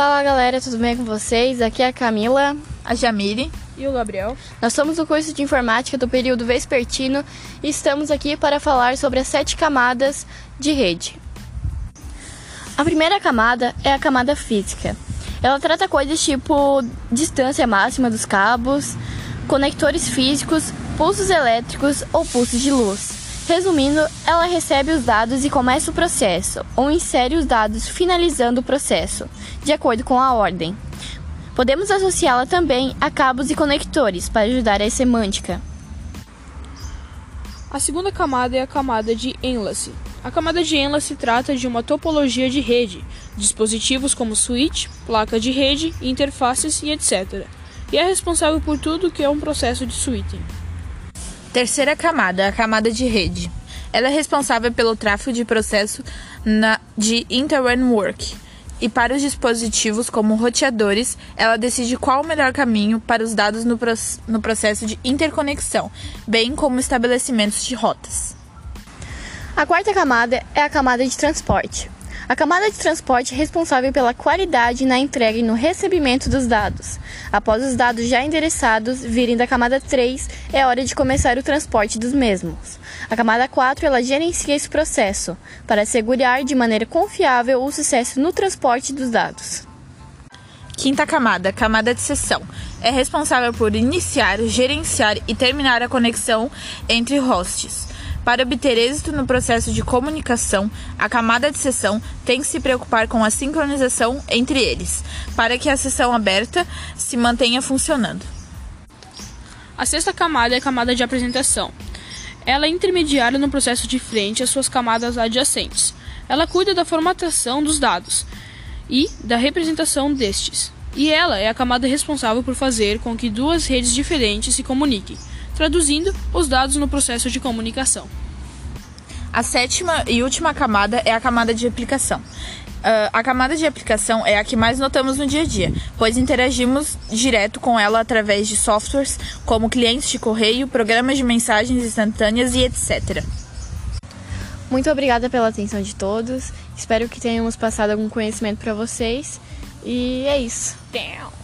Fala galera, tudo bem com vocês? Aqui é a Camila, a Jamile e o Gabriel. Nós somos do curso de informática do período vespertino e estamos aqui para falar sobre as sete camadas de rede. A primeira camada é a camada física. Ela trata coisas tipo distância máxima dos cabos, conectores físicos, pulsos elétricos ou pulsos de luz. Resumindo, ela recebe os dados e começa o processo, ou insere os dados finalizando o processo, de acordo com a ordem. Podemos associá-la também a cabos e conectores para ajudar a semântica. A segunda camada é a camada de enlace. A camada de enlace trata de uma topologia de rede, dispositivos como switch, placa de rede, interfaces e etc. E é responsável por tudo que é um processo de switching. Terceira camada, a camada de rede. Ela é responsável pelo tráfego de processo na, de Internet E para os dispositivos como roteadores, ela decide qual o melhor caminho para os dados no, no processo de interconexão, bem como estabelecimentos de rotas. A quarta camada é a camada de transporte. A camada de transporte é responsável pela qualidade na entrega e no recebimento dos dados. Após os dados já endereçados virem da camada 3, é hora de começar o transporte dos mesmos. A camada 4 ela gerencia esse processo para assegurar de maneira confiável o sucesso no transporte dos dados. Quinta camada, camada de sessão. É responsável por iniciar, gerenciar e terminar a conexão entre hosts. Para obter êxito no processo de comunicação, a camada de sessão tem que se preocupar com a sincronização entre eles, para que a sessão aberta se mantenha funcionando. A sexta camada é a camada de apresentação. Ela é intermediária no processo de frente às suas camadas adjacentes. Ela cuida da formatação dos dados e da representação destes. E ela é a camada responsável por fazer com que duas redes diferentes se comuniquem traduzindo os dados no processo de comunicação. A sétima e última camada é a camada de aplicação. Uh, a camada de aplicação é a que mais notamos no dia a dia, pois interagimos direto com ela através de softwares como clientes de correio, programas de mensagens instantâneas e etc. Muito obrigada pela atenção de todos. Espero que tenhamos passado algum conhecimento para vocês. E é isso. Damn.